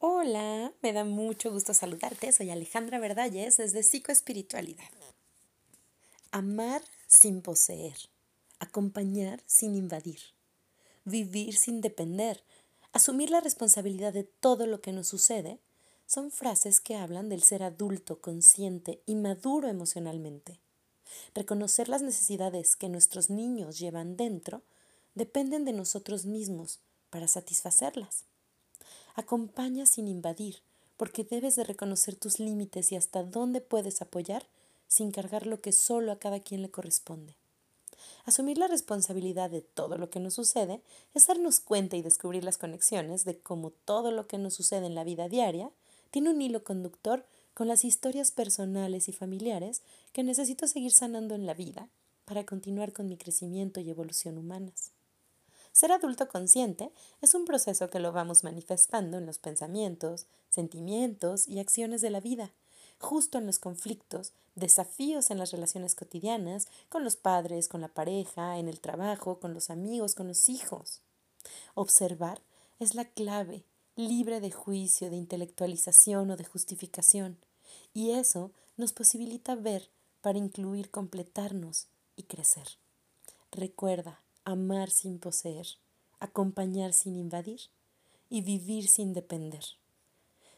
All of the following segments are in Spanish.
Hola, me da mucho gusto saludarte. Soy Alejandra Verdalles desde Psicoespiritualidad. Amar sin poseer, acompañar sin invadir, vivir sin depender, asumir la responsabilidad de todo lo que nos sucede, son frases que hablan del ser adulto, consciente y maduro emocionalmente. Reconocer las necesidades que nuestros niños llevan dentro dependen de nosotros mismos para satisfacerlas. Acompaña sin invadir, porque debes de reconocer tus límites y hasta dónde puedes apoyar sin cargar lo que solo a cada quien le corresponde. Asumir la responsabilidad de todo lo que nos sucede es darnos cuenta y descubrir las conexiones de cómo todo lo que nos sucede en la vida diaria tiene un hilo conductor con las historias personales y familiares que necesito seguir sanando en la vida para continuar con mi crecimiento y evolución humanas. Ser adulto consciente es un proceso que lo vamos manifestando en los pensamientos, sentimientos y acciones de la vida, justo en los conflictos, desafíos en las relaciones cotidianas, con los padres, con la pareja, en el trabajo, con los amigos, con los hijos. Observar es la clave, libre de juicio, de intelectualización o de justificación, y eso nos posibilita ver para incluir, completarnos y crecer. Recuerda, amar sin poseer, acompañar sin invadir y vivir sin depender.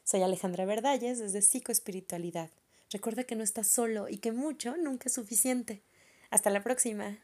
Soy Alejandra Verdalles desde Psicoespiritualidad. Recuerda que no estás solo y que mucho nunca es suficiente. Hasta la próxima.